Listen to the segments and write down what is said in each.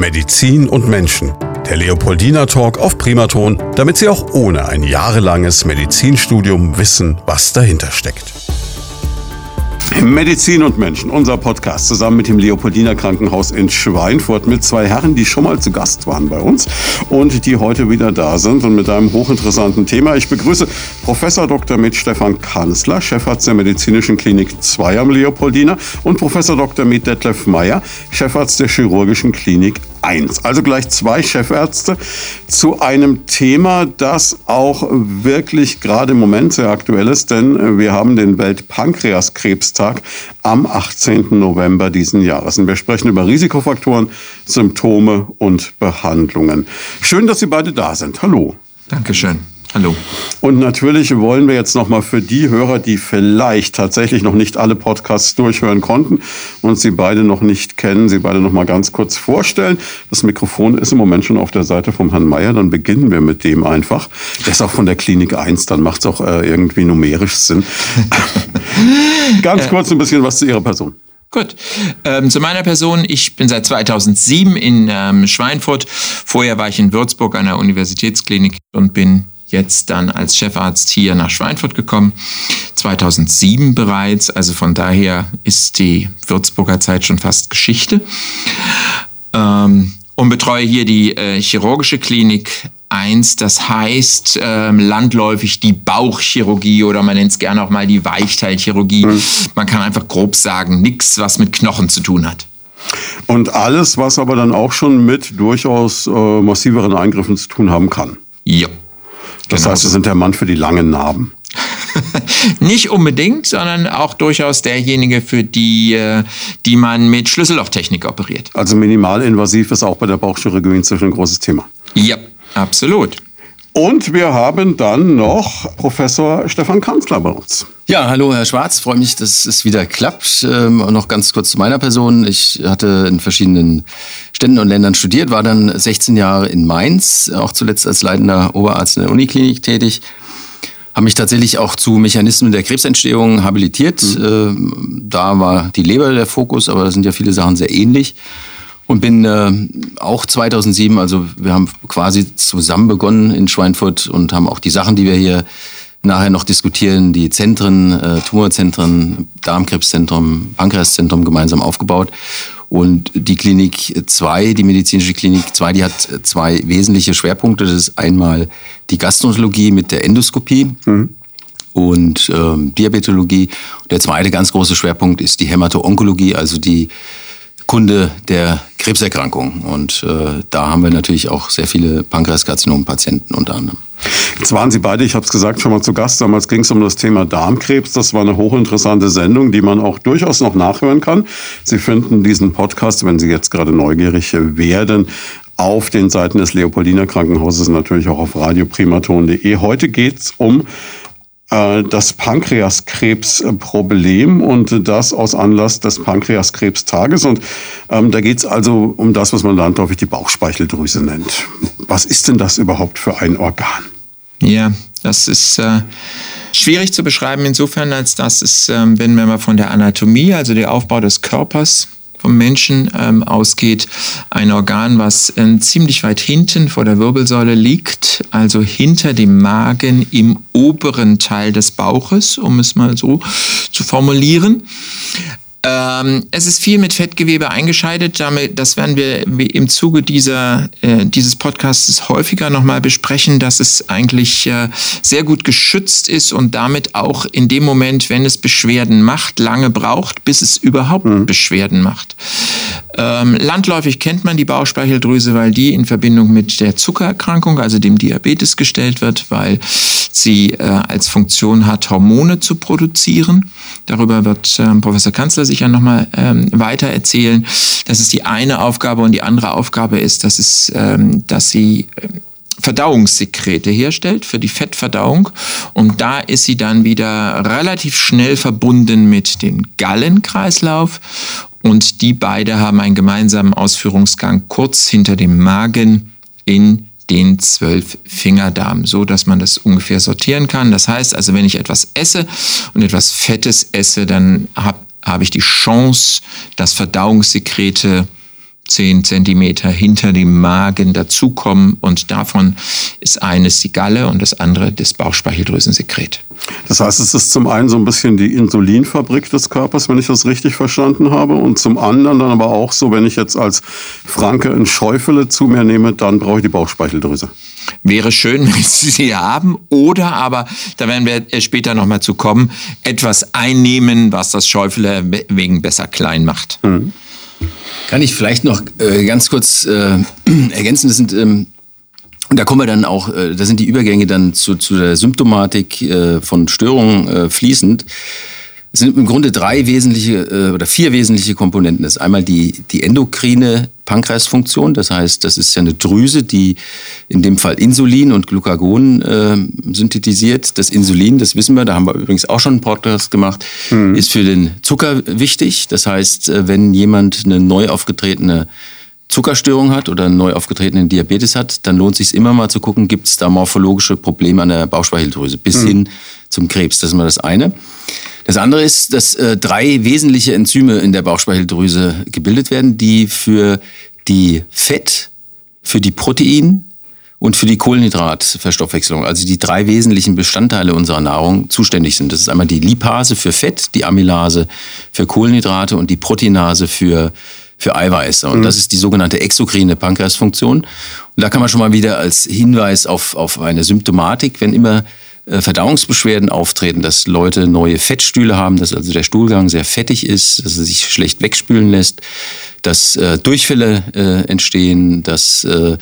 Medizin und Menschen. Der Leopoldina Talk auf Primaton, damit Sie auch ohne ein jahrelanges Medizinstudium wissen, was dahinter steckt. Medizin und Menschen, unser Podcast zusammen mit dem Leopoldiner Krankenhaus in Schweinfurt mit zwei Herren, die schon mal zu Gast waren bei uns und die heute wieder da sind und mit einem hochinteressanten Thema. Ich begrüße Professor Dr. mit Stefan Kanzler, Chefarzt der Medizinischen Klinik 2 am Leopoldiner und Professor Dr. mit Detlef Meyer, Chefarzt der Chirurgischen Klinik 1. Also gleich zwei Chefärzte zu einem Thema, das auch wirklich gerade im Moment sehr aktuell ist, denn wir haben den Weltpankreaskrebstag am 18. November diesen Jahres. Und wir sprechen über Risikofaktoren, Symptome und Behandlungen. Schön, dass Sie beide da sind. Hallo. Dankeschön. Hallo. Und natürlich wollen wir jetzt nochmal für die Hörer, die vielleicht tatsächlich noch nicht alle Podcasts durchhören konnten und Sie beide noch nicht kennen, Sie beide nochmal ganz kurz vorstellen. Das Mikrofon ist im Moment schon auf der Seite vom Herrn Meier, dann beginnen wir mit dem einfach. Der ist auch von der Klinik 1, dann macht es auch äh, irgendwie numerisch Sinn. ganz kurz ein bisschen was zu Ihrer Person. Gut. Ähm, zu meiner Person. Ich bin seit 2007 in ähm, Schweinfurt. Vorher war ich in Würzburg an der Universitätsklinik und bin jetzt dann als Chefarzt hier nach Schweinfurt gekommen, 2007 bereits. Also von daher ist die Würzburger Zeit schon fast Geschichte. Ähm, und betreue hier die äh, chirurgische Klinik 1, das heißt ähm, landläufig die Bauchchirurgie oder man nennt es gerne auch mal die Weichteilchirurgie. Mhm. Man kann einfach grob sagen, nichts, was mit Knochen zu tun hat. Und alles, was aber dann auch schon mit durchaus äh, massiveren Eingriffen zu tun haben kann. Ja. Das genau heißt, Sie sind der Mann für die langen Narben. Nicht unbedingt, sondern auch durchaus derjenige, für die, äh, die man mit Schlüssellochtechnik operiert. Also minimalinvasiv ist auch bei der Bauchchirurgie inzwischen ein großes Thema. Ja, absolut. Und wir haben dann noch Professor Stefan Kanzler bei uns. Ja, hallo Herr Schwarz, freue mich, dass es wieder klappt. Ähm, noch ganz kurz zu meiner Person. Ich hatte in verschiedenen Ständen und Ländern studiert, war dann 16 Jahre in Mainz, auch zuletzt als leitender Oberarzt in der Uniklinik tätig. Habe mich tatsächlich auch zu Mechanismen der Krebsentstehung habilitiert. Mhm. Ähm, da war die Leber der Fokus, aber da sind ja viele Sachen sehr ähnlich. Und bin äh, auch 2007, also wir haben quasi zusammen begonnen in Schweinfurt und haben auch die Sachen, die wir hier nachher noch diskutieren, die Zentren, äh, Tumorzentren, Darmkrebszentrum, Pankreaszentrum gemeinsam aufgebaut. Und die Klinik 2, die medizinische Klinik 2, die hat zwei wesentliche Schwerpunkte. Das ist einmal die Gastrologie mit der Endoskopie. Mhm und ähm, Diabetologie. Der zweite ganz große Schwerpunkt ist die Hämato-Onkologie, also die Kunde der Krebserkrankung. Und äh, da haben wir natürlich auch sehr viele Pankreaskarzinom-Patienten unter anderem. Jetzt waren Sie beide, ich habe es gesagt, schon mal zu Gast. Damals ging es um das Thema Darmkrebs. Das war eine hochinteressante Sendung, die man auch durchaus noch nachhören kann. Sie finden diesen Podcast, wenn Sie jetzt gerade neugierig werden, auf den Seiten des Leopoldiner Krankenhauses, natürlich auch auf radioprimaton.de. Heute geht es um das Pankreaskrebsproblem und das aus Anlass des Pankreaskrebstages. Und ähm, da geht es also um das, was man landläufig die Bauchspeicheldrüse nennt. Was ist denn das überhaupt für ein Organ? Ja, das ist äh, schwierig zu beschreiben insofern, als dass es, äh, wenn wir mal von der Anatomie, also der Aufbau des Körpers vom Menschen ähm, ausgeht. Ein Organ, was äh, ziemlich weit hinten vor der Wirbelsäule liegt, also hinter dem Magen im oberen Teil des Bauches, um es mal so zu formulieren. Ähm, es ist viel mit Fettgewebe eingescheidet. Damit, das werden wir im Zuge dieser, äh, dieses Podcasts häufiger nochmal besprechen, dass es eigentlich äh, sehr gut geschützt ist und damit auch in dem Moment, wenn es Beschwerden macht, lange braucht, bis es überhaupt mhm. Beschwerden macht. Ähm, landläufig kennt man die Bauchspeicheldrüse, weil die in Verbindung mit der Zuckererkrankung, also dem Diabetes, gestellt wird, weil sie äh, als Funktion hat, Hormone zu produzieren. Darüber wird ähm, Professor Kanzler sicher nochmal ähm, weiter erzählen. Das ist die eine Aufgabe und die andere Aufgabe ist, dass, es, ähm, dass sie ähm, Verdauungssekrete herstellt für die Fettverdauung. Und da ist sie dann wieder relativ schnell verbunden mit dem Gallenkreislauf. Und die beide haben einen gemeinsamen Ausführungsgang kurz hinter dem Magen in den zwölf Fingerdarm, so dass man das ungefähr sortieren kann. Das heißt also, wenn ich etwas esse und etwas Fettes esse, dann habe hab ich die Chance, dass Verdauungssekrete zehn Zentimeter hinter dem Magen dazukommen und davon ist eines die Galle und das andere das Bauchspeicheldrüsensekret. Das heißt, es ist zum einen so ein bisschen die Insulinfabrik des Körpers, wenn ich das richtig verstanden habe, und zum anderen dann aber auch so, wenn ich jetzt als Franke ein Schäufele zu mir nehme, dann brauche ich die Bauchspeicheldrüse. Wäre schön, wenn Sie sie haben. Oder aber, da werden wir später nochmal zu kommen, etwas einnehmen, was das Schäufele wegen besser klein macht. Mhm. Kann ich vielleicht noch äh, ganz kurz äh, ergänzen? Das sind ähm, und da kommen wir dann auch, äh, da sind die Übergänge dann zu, zu der Symptomatik äh, von Störungen äh, fließend. Es sind im Grunde drei wesentliche äh, oder vier wesentliche Komponenten. Das ist einmal die, die endokrine Pankreasfunktion. Das heißt, das ist ja eine Drüse, die in dem Fall Insulin und Glucagon äh, synthetisiert. Das Insulin, das wissen wir, da haben wir übrigens auch schon einen Podcast gemacht, mhm. ist für den Zucker wichtig. Das heißt, äh, wenn jemand eine neu aufgetretene Zuckerstörung hat oder einen neu aufgetretenen Diabetes hat, dann lohnt es sich immer mal zu gucken, gibt es da morphologische Probleme an der Bauchspeicheldrüse bis mhm. hin zum Krebs. Das ist mal das eine. Das andere ist, dass äh, drei wesentliche Enzyme in der Bauchspeicheldrüse gebildet werden, die für die Fett, für die Protein und für die Kohlenhydratverstoffwechselung, also die drei wesentlichen Bestandteile unserer Nahrung, zuständig sind. Das ist einmal die Lipase für Fett, die Amylase für Kohlenhydrate und die Proteinase für für Eiweiße. Und mhm. das ist die sogenannte exokrine Pankreasfunktion. Und da kann man schon mal wieder als Hinweis auf, auf eine Symptomatik, wenn immer Verdauungsbeschwerden auftreten, dass Leute neue Fettstühle haben, dass also der Stuhlgang sehr fettig ist, dass er sich schlecht wegspülen lässt, dass äh, Durchfälle äh, entstehen, dass äh,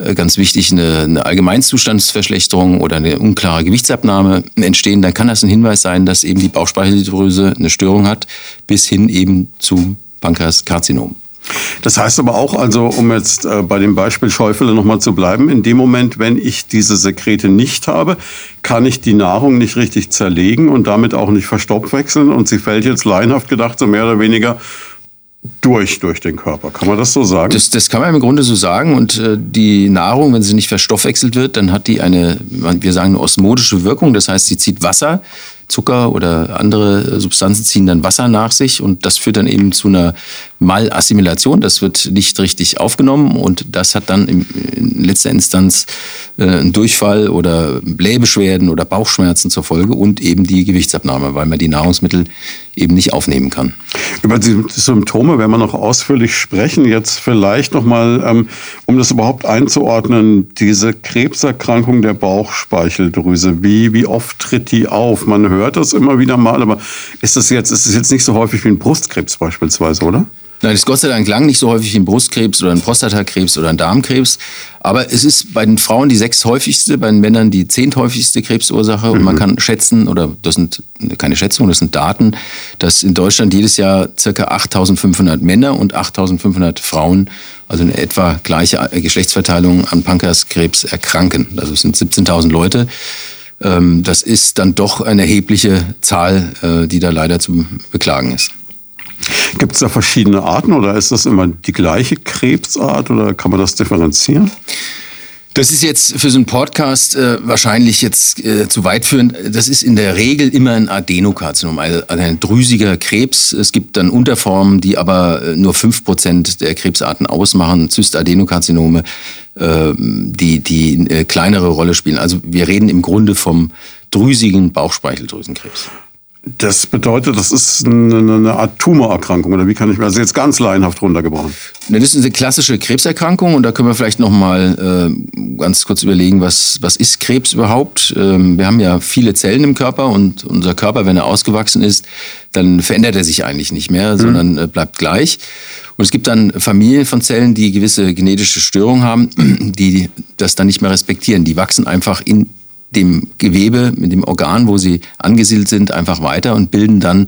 äh, ganz wichtig eine, eine Allgemeinzustandsverschlechterung oder eine unklare Gewichtsabnahme entstehen, dann kann das ein Hinweis sein, dass eben die Bauchspeicheldrüse eine Störung hat, bis hin eben zum Pankreaskarzinom. Das heißt aber auch, also um jetzt äh, bei dem Beispiel Schäufele nochmal zu bleiben, in dem Moment, wenn ich diese Sekrete nicht habe, kann ich die Nahrung nicht richtig zerlegen und damit auch nicht verstoffwechseln und sie fällt jetzt laienhaft gedacht so mehr oder weniger durch, durch den Körper. Kann man das so sagen? Das, das kann man im Grunde so sagen. Und äh, die Nahrung, wenn sie nicht verstoffwechselt wird, dann hat die eine, wir sagen, eine osmotische Wirkung. Das heißt, sie zieht Wasser Zucker oder andere Substanzen ziehen dann Wasser nach sich und das führt dann eben zu einer Malassimilation. Das wird nicht richtig aufgenommen und das hat dann in letzter Instanz äh, einen Durchfall oder Blähbeschwerden oder Bauchschmerzen zur Folge und eben die Gewichtsabnahme, weil man die Nahrungsmittel eben nicht aufnehmen kann. Über die Symptome werden wir noch ausführlich sprechen. Jetzt vielleicht nochmal, ähm, um das überhaupt einzuordnen, diese Krebserkrankung der Bauchspeicheldrüse, wie, wie oft tritt die auf? Man hört das immer wieder mal, aber ist das jetzt, ist das jetzt nicht so häufig wie ein Brustkrebs beispielsweise, oder? Nein, das ist Gott sei Dank lang nicht so häufig wie ein Brustkrebs oder ein Prostatakrebs oder ein Darmkrebs. Aber es ist bei den Frauen die sechs häufigste, bei den Männern die zehnthäufigste Krebsursache. Mhm. Und man mhm. kann schätzen, oder das sind keine Schätzungen, das sind Daten, dass in Deutschland jedes Jahr circa 8500 Männer und 8500 Frauen, also eine etwa gleiche Geschlechtsverteilung an Pankreaskrebs erkranken. Also es sind 17.000 Leute. Ähm, das ist dann doch eine erhebliche Zahl, äh, die da leider zu beklagen ist. Gibt es da verschiedene Arten oder ist das immer die gleiche Krebsart oder kann man das differenzieren? Das ist jetzt für so einen Podcast äh, wahrscheinlich jetzt äh, zu weit führend. Das ist in der Regel immer ein Adenokarzinom, also ein drüsiger Krebs. Es gibt dann Unterformen, die aber äh, nur 5% der Krebsarten ausmachen, Zystadenokarzinome, äh, die, die äh, kleinere Rolle spielen. Also wir reden im Grunde vom drüsigen Bauchspeicheldrüsenkrebs. Das bedeutet, das ist eine, Art Tumorerkrankung oder wie kann ich mir das jetzt ganz laienhaft runtergebrochen? Das ist eine klassische Krebserkrankung und da können wir vielleicht noch mal äh, ganz kurz überlegen, was was ist Krebs überhaupt? Ähm, wir haben ja viele Zellen im Körper und unser Körper, wenn er ausgewachsen ist, dann verändert er sich eigentlich nicht mehr, mhm. sondern äh, bleibt gleich. Und es gibt dann Familien von Zellen, die gewisse genetische Störungen haben, die das dann nicht mehr respektieren. Die wachsen einfach in dem Gewebe, mit dem Organ, wo sie angesiedelt sind, einfach weiter und bilden dann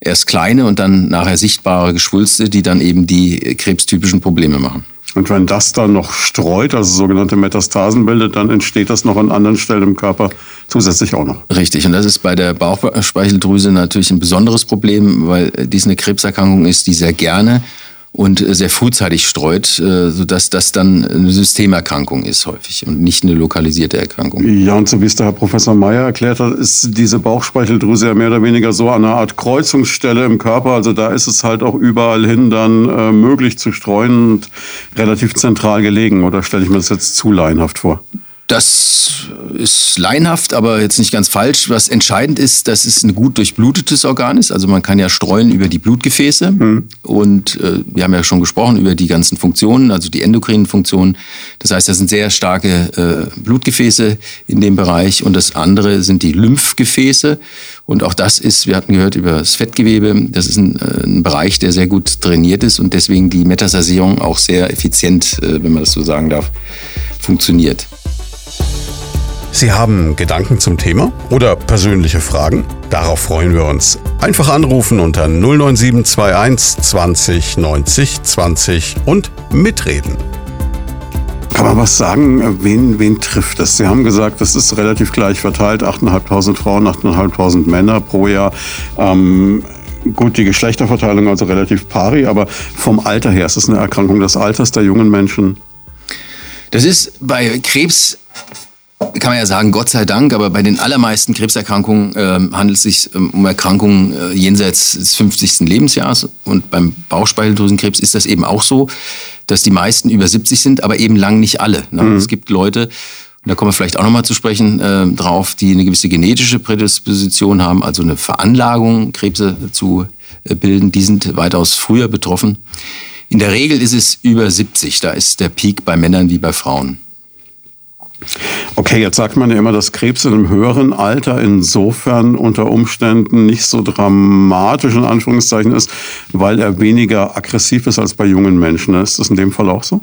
erst kleine und dann nachher sichtbare Geschwulste, die dann eben die krebstypischen Probleme machen. Und wenn das dann noch streut, also sogenannte Metastasen bildet, dann entsteht das noch an anderen Stellen im Körper zusätzlich auch noch. Richtig. Und das ist bei der Bauchspeicheldrüse natürlich ein besonderes Problem, weil dies eine Krebserkrankung ist, die sehr gerne und sehr frühzeitig streut, sodass das dann eine Systemerkrankung ist häufig und nicht eine lokalisierte Erkrankung. Ja, und so wie es der Herr Professor Meyer erklärt hat, ist diese Bauchspeicheldrüse ja mehr oder weniger so eine Art Kreuzungsstelle im Körper. Also da ist es halt auch überall hin dann äh, möglich zu streuen und relativ zentral gelegen. Oder stelle ich mir das jetzt zu laienhaft vor? Das ist laienhaft, aber jetzt nicht ganz falsch. Was entscheidend ist, dass es ein gut durchblutetes Organ ist. Also man kann ja streuen über die Blutgefäße. Mhm. Und äh, wir haben ja schon gesprochen über die ganzen Funktionen, also die endokrinen Funktionen. Das heißt, das sind sehr starke äh, Blutgefäße in dem Bereich. Und das andere sind die Lymphgefäße. Und auch das ist, wir hatten gehört über das Fettgewebe, das ist ein, äh, ein Bereich, der sehr gut trainiert ist und deswegen die Metastasierung auch sehr effizient, äh, wenn man das so sagen darf, funktioniert. Sie haben Gedanken zum Thema oder persönliche Fragen? Darauf freuen wir uns. Einfach anrufen unter 09721 20 90 20 und mitreden. Kann man was sagen, wen, wen trifft das? Sie haben gesagt, das ist relativ gleich verteilt, 8.500 Frauen, 8.500 Männer pro Jahr. Ähm, gut, die Geschlechterverteilung also relativ pari, aber vom Alter her ist es eine Erkrankung des Alters der jungen Menschen? Das ist bei Krebs kann man ja sagen, Gott sei Dank, aber bei den allermeisten Krebserkrankungen äh, handelt es sich ähm, um Erkrankungen äh, jenseits des 50. Lebensjahres. Und beim Bauchspeicheldrüsenkrebs ist das eben auch so, dass die meisten über 70 sind, aber eben lang nicht alle. Ne? Mhm. Es gibt Leute, und da kommen wir vielleicht auch nochmal zu sprechen äh, drauf, die eine gewisse genetische Prädisposition haben, also eine Veranlagung, Krebse zu äh, bilden. Die sind weitaus früher betroffen. In der Regel ist es über 70. Da ist der Peak bei Männern wie bei Frauen. Okay, jetzt sagt man ja immer, dass Krebs in einem höheren Alter insofern unter Umständen nicht so dramatisch in Anführungszeichen ist, weil er weniger aggressiv ist als bei jungen Menschen. Ist das in dem Fall auch so?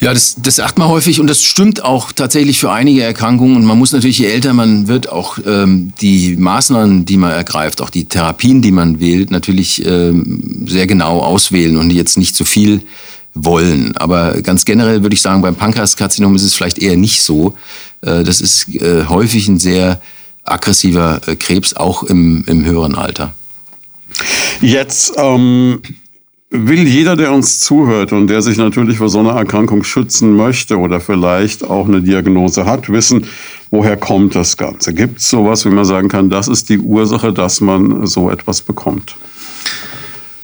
Ja, das, das sagt man häufig und das stimmt auch tatsächlich für einige Erkrankungen. Und man muss natürlich, je älter man wird, auch ähm, die Maßnahmen, die man ergreift, auch die Therapien, die man wählt, natürlich ähm, sehr genau auswählen und jetzt nicht zu viel wollen. Aber ganz generell würde ich sagen, beim Pankreaskarzinom ist es vielleicht eher nicht so. Äh, das ist äh, häufig ein sehr aggressiver äh, Krebs, auch im, im höheren Alter. Jetzt ähm, will jeder, der uns zuhört und der sich natürlich vor so einer Erkrankung schützen möchte oder vielleicht auch eine Diagnose hat, wissen, woher kommt das Ganze? Gibt es sowas, wie man sagen kann, das ist die Ursache, dass man so etwas bekommt?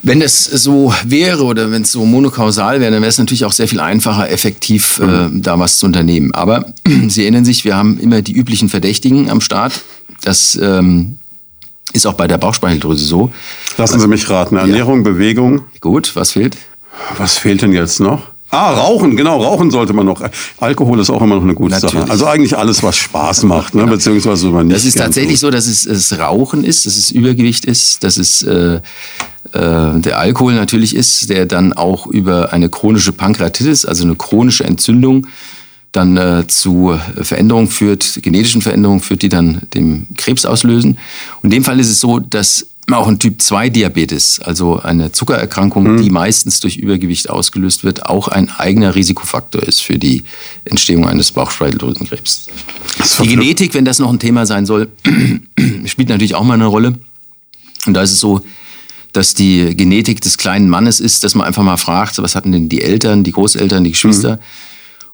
Wenn es so wäre oder wenn es so monokausal wäre, dann wäre es natürlich auch sehr viel einfacher, effektiv äh, mhm. da was zu unternehmen. Aber Sie erinnern sich, wir haben immer die üblichen Verdächtigen am Start. Das ähm, ist auch bei der Bauchspeicheldrüse so. Lassen Sie mich raten. Ernährung, ja. Bewegung. Gut, was fehlt? Was fehlt denn jetzt noch? Ah, Rauchen, genau, Rauchen sollte man noch. Alkohol ist auch immer noch eine gute Natürlich. Sache. Also eigentlich alles, was Spaß macht, ne? Genau. beziehungsweise man nicht. Das ist tatsächlich tut. so, dass es, es Rauchen ist, dass es Übergewicht ist, dass es äh, äh, der Alkohol natürlich ist, der dann auch über eine chronische Pankreatitis, also eine chronische Entzündung, dann äh, zu Veränderungen führt, genetischen Veränderungen führt, die dann dem Krebs auslösen. Und in dem Fall ist es so, dass auch ein Typ-2-Diabetes, also eine Zuckererkrankung, mhm. die meistens durch Übergewicht ausgelöst wird, auch ein eigener Risikofaktor ist für die Entstehung eines Bauchspeicheldrüsenkrebs. Die Genetik, wenn das noch ein Thema sein soll, spielt natürlich auch mal eine Rolle. Und da ist es so, dass die Genetik des kleinen Mannes ist, dass man einfach mal fragt, was hatten denn die Eltern, die Großeltern, die Geschwister? Mhm.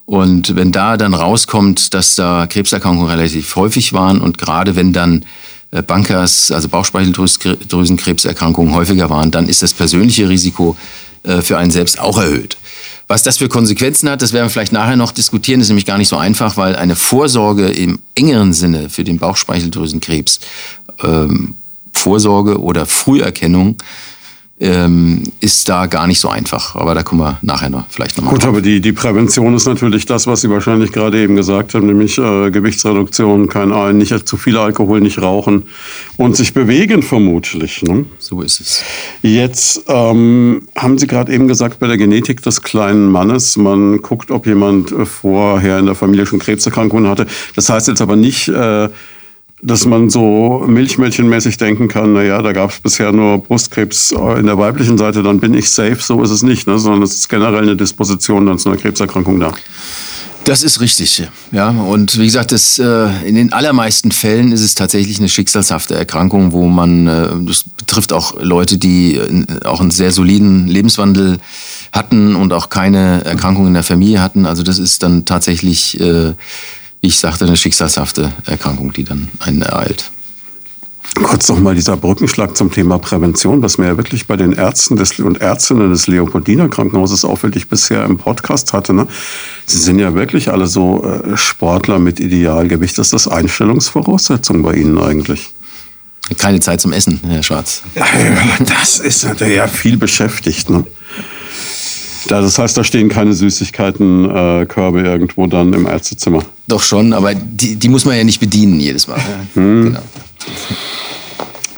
Und wenn da dann rauskommt, dass da Krebserkrankungen relativ häufig waren und gerade wenn dann äh, Bankers, also Bauchspeicheldrüsenkrebserkrankungen häufiger waren, dann ist das persönliche Risiko äh, für einen selbst auch erhöht. Was das für Konsequenzen hat, das werden wir vielleicht nachher noch diskutieren, das ist nämlich gar nicht so einfach, weil eine Vorsorge im engeren Sinne für den Bauchspeicheldrüsenkrebs ähm, Vorsorge oder Früherkennung ähm, ist da gar nicht so einfach. Aber da kommen wir nachher noch vielleicht nochmal Gut, drauf. aber die, die Prävention ist natürlich das, was Sie wahrscheinlich gerade eben gesagt haben, nämlich äh, Gewichtsreduktion, kein Ein, nicht zu viel Alkohol, nicht rauchen und sich bewegen vermutlich. Ne? So ist es. Jetzt ähm, haben Sie gerade eben gesagt, bei der Genetik des kleinen Mannes, man guckt, ob jemand äh, vorher in der Familie schon Krebserkrankungen hatte. Das heißt jetzt aber nicht... Äh, dass man so milchmädchenmäßig denken kann, naja, da gab es bisher nur Brustkrebs in der weiblichen Seite, dann bin ich safe, so ist es nicht, ne? sondern es ist generell eine Disposition dann zu einer Krebserkrankung da. Das ist richtig, ja. Und wie gesagt, das, äh, in den allermeisten Fällen ist es tatsächlich eine schicksalshafte Erkrankung, wo man, äh, das betrifft auch Leute, die äh, auch einen sehr soliden Lebenswandel hatten und auch keine Erkrankung in der Familie hatten. Also das ist dann tatsächlich, wie ich sagte, eine schicksalshafte Erkrankung, die dann einen ereilt. Kurz nochmal dieser Brückenschlag zum Thema Prävention, was mir ja wirklich bei den Ärzten des, und Ärztinnen des Leopoldiner Krankenhauses auffällig bisher im Podcast hatte. Ne? Sie sind ja wirklich alle so äh, Sportler mit Idealgewicht. Ist das Einstellungsvoraussetzung bei Ihnen eigentlich? Keine Zeit zum Essen, Herr Schwarz. Das ist natürlich ja viel beschäftigt. Ne? Das heißt, da stehen keine Süßigkeitenkörbe äh, irgendwo dann im Ärztezimmer. Doch schon, aber die, die muss man ja nicht bedienen jedes Mal. Hm. Genau.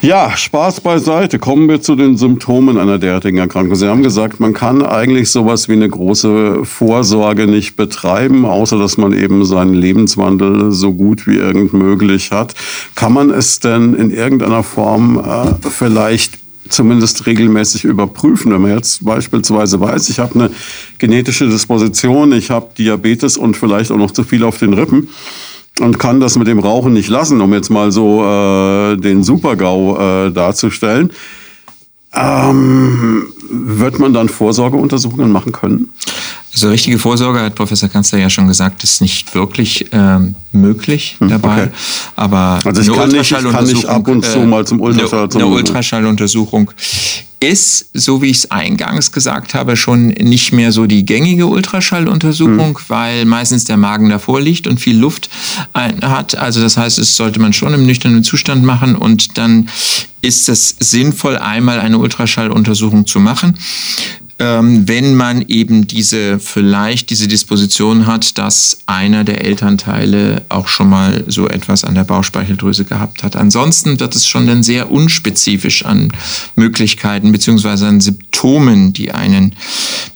Ja, Spaß beiseite. Kommen wir zu den Symptomen einer derartigen Erkrankung. Sie haben gesagt, man kann eigentlich sowas wie eine große Vorsorge nicht betreiben, außer dass man eben seinen Lebenswandel so gut wie irgend möglich hat. Kann man es denn in irgendeiner Form äh, vielleicht zumindest regelmäßig überprüfen. Wenn man jetzt beispielsweise weiß, ich habe eine genetische Disposition, ich habe Diabetes und vielleicht auch noch zu viel auf den Rippen, und kann das mit dem Rauchen nicht lassen, um jetzt mal so äh, den Super-GAU äh, darzustellen. Ähm, wird man dann Vorsorgeuntersuchungen machen können? Also richtige Vorsorge, hat Professor Kanzler ja schon gesagt, ist nicht wirklich ähm, möglich hm, dabei. Okay. Aber also ich kann, nicht, ich kann nicht ab und zu mal zum Ultraschall. Eine, eine Ultraschalluntersuchung ist, so wie ich es eingangs gesagt habe, schon nicht mehr so die gängige Ultraschalluntersuchung, mhm. weil meistens der Magen davor liegt und viel Luft hat. Also das heißt, es sollte man schon im nüchternen Zustand machen und dann ist es sinnvoll, einmal eine Ultraschalluntersuchung zu machen ähm, wenn man eben diese vielleicht diese Disposition hat, dass einer der Elternteile auch schon mal so etwas an der Bauchspeicheldrüse gehabt hat. Ansonsten wird es schon dann sehr unspezifisch an Möglichkeiten beziehungsweise an Symptomen, die einen,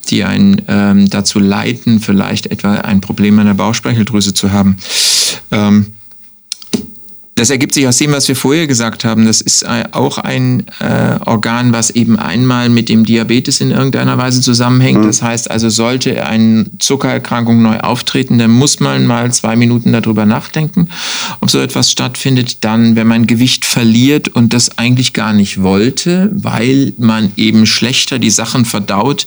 die einen ähm, dazu leiten, vielleicht etwa ein Problem an der Bauchspeicheldrüse zu haben. Ähm, das ergibt sich aus dem, was wir vorher gesagt haben. Das ist auch ein äh, Organ, was eben einmal mit dem Diabetes in irgendeiner Weise zusammenhängt. Mhm. Das heißt also, sollte eine Zuckererkrankung neu auftreten, dann muss man mal zwei Minuten darüber nachdenken, ob so etwas stattfindet. Dann, wenn man Gewicht verliert und das eigentlich gar nicht wollte, weil man eben schlechter die Sachen verdaut,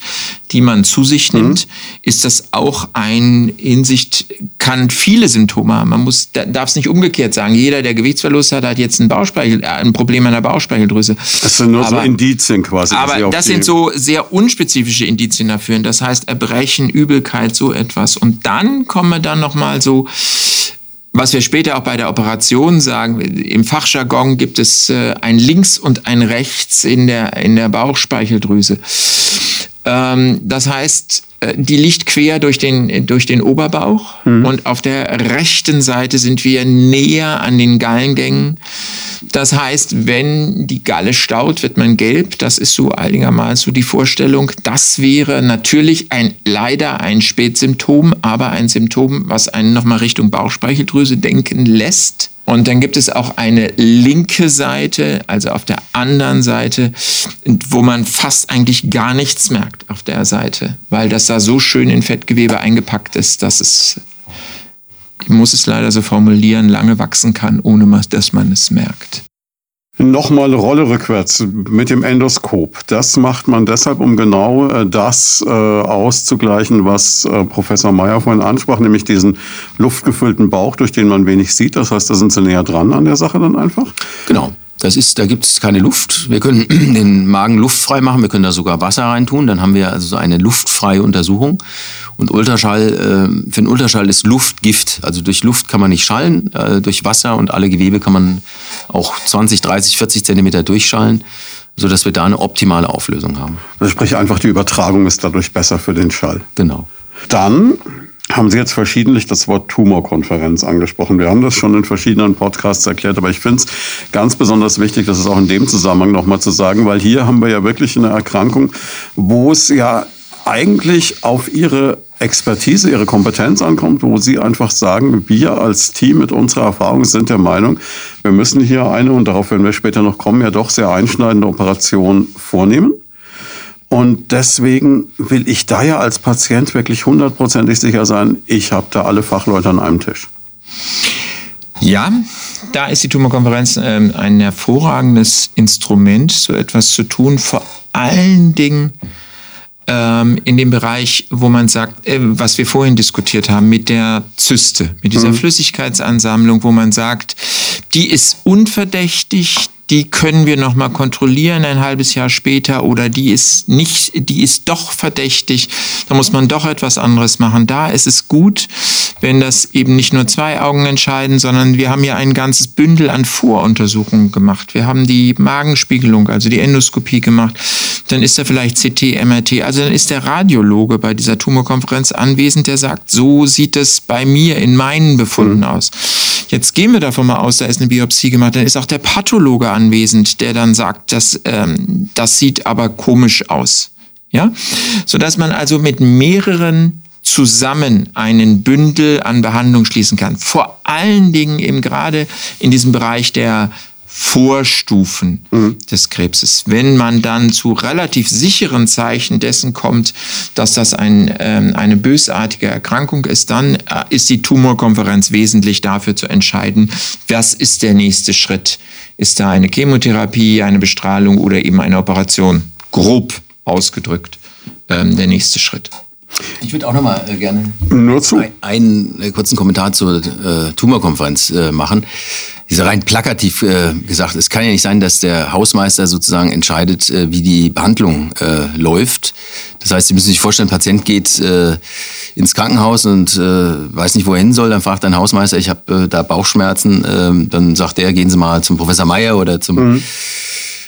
die man zu sich mhm. nimmt, mhm. ist das auch ein Hinsicht, kann viele Symptome haben. Man muss, darf es nicht umgekehrt sagen. Jeder, der Gewichtsverlust hat, hat jetzt ein, Bauchspeichel, äh, ein Problem an der Bauchspeicheldrüse. Das sind nur aber, so Indizien quasi. Aber das sind so sehr unspezifische Indizien dafür. Das heißt Erbrechen, Übelkeit, so etwas. Und dann kommen wir dann nochmal so was wir später auch bei der Operation sagen, im Fachjargon gibt es äh, ein Links und ein Rechts in der, in der Bauchspeicheldrüse. Ähm, das heißt, die liegt quer durch den, durch den Oberbauch mhm. und auf der rechten Seite sind wir näher an den Gallengängen. Das heißt, wenn die Galle staut, wird man gelb. Das ist so einigermaßen so die Vorstellung. Das wäre natürlich ein, leider ein Spätsymptom, aber ein Symptom, was einen nochmal Richtung Bauchspeicheldrüse denken lässt. Und dann gibt es auch eine linke Seite, also auf der anderen Seite, wo man fast eigentlich gar nichts merkt auf der Seite, weil das da so schön in Fettgewebe eingepackt ist, dass es, ich muss es leider so formulieren, lange wachsen kann, ohne dass man es merkt. Nochmal Rolle rückwärts mit dem Endoskop. Das macht man deshalb, um genau äh, das äh, auszugleichen, was äh, Professor Meyer vorhin ansprach, nämlich diesen luftgefüllten Bauch, durch den man wenig sieht. Das heißt, da sind Sie näher dran an der Sache dann einfach? Genau. Das ist, da gibt es keine Luft. Wir können den Magen luftfrei machen, wir können da sogar Wasser reintun, dann haben wir also so eine luftfreie Untersuchung. Und Ultraschall, äh, für den Ultraschall ist Luft Gift. Also durch Luft kann man nicht schallen, äh, durch Wasser und alle Gewebe kann man auch 20, 30, 40 Zentimeter durchschallen, sodass wir da eine optimale Auflösung haben. Also sprich einfach, die Übertragung ist dadurch besser für den Schall. Genau. Dann haben Sie jetzt verschiedentlich das Wort Tumorkonferenz angesprochen. Wir haben das schon in verschiedenen Podcasts erklärt, aber ich finde es ganz besonders wichtig, das ist auch in dem Zusammenhang nochmal zu sagen, weil hier haben wir ja wirklich eine Erkrankung, wo es ja eigentlich auf Ihre Expertise, Ihre Kompetenz ankommt, wo Sie einfach sagen, wir als Team mit unserer Erfahrung sind der Meinung, wir müssen hier eine, und darauf werden wir später noch kommen, ja doch sehr einschneidende Operation vornehmen. Und deswegen will ich da ja als Patient wirklich hundertprozentig sicher sein, ich habe da alle Fachleute an einem Tisch. Ja, da ist die Tumorkonferenz ähm, ein hervorragendes Instrument, so etwas zu tun. Vor allen Dingen in dem Bereich, wo man sagt, äh, was wir vorhin diskutiert haben, mit der Zyste, mit dieser mhm. Flüssigkeitsansammlung, wo man sagt, die ist unverdächtig, die können wir noch mal kontrollieren ein halbes Jahr später oder die ist nicht, die ist doch verdächtig, da muss man doch etwas anderes machen. Da ist es gut, wenn das eben nicht nur zwei Augen entscheiden, sondern wir haben ja ein ganzes Bündel an Voruntersuchungen gemacht. Wir haben die Magenspiegelung, also die Endoskopie gemacht. Dann ist da vielleicht CT, MRT. Also dann ist der Radiologe bei dieser Tumorkonferenz anwesend, der sagt, so sieht es bei mir in meinen Befunden mhm. aus. Jetzt gehen wir davon mal aus, da ist eine Biopsie gemacht, dann ist auch der Pathologe anwesend, der dann sagt, das, ähm, das sieht aber komisch aus. Ja? Sodass man also mit mehreren zusammen einen Bündel an Behandlung schließen kann. Vor allen Dingen eben gerade in diesem Bereich der Vorstufen mhm. des Krebses. Wenn man dann zu relativ sicheren Zeichen dessen kommt, dass das ein, ähm, eine bösartige Erkrankung ist, dann äh, ist die Tumorkonferenz wesentlich dafür zu entscheiden, was ist der nächste Schritt. Ist da eine Chemotherapie, eine Bestrahlung oder eben eine Operation? Grob ausgedrückt ähm, der nächste Schritt. Ich würde auch noch mal äh, gerne Nur zu. einen, einen äh, kurzen Kommentar zur äh, Tumorkonferenz äh, machen diese rein plakativ äh, gesagt, es kann ja nicht sein, dass der Hausmeister sozusagen entscheidet, äh, wie die Behandlung äh, läuft. Das heißt, Sie müssen sich vorstellen, ein Patient geht äh, ins Krankenhaus und äh, weiß nicht, wohin soll. Dann fragt ein Hausmeister, ich habe äh, da Bauchschmerzen. Äh, dann sagt er, gehen Sie mal zum Professor Meier oder zum mhm.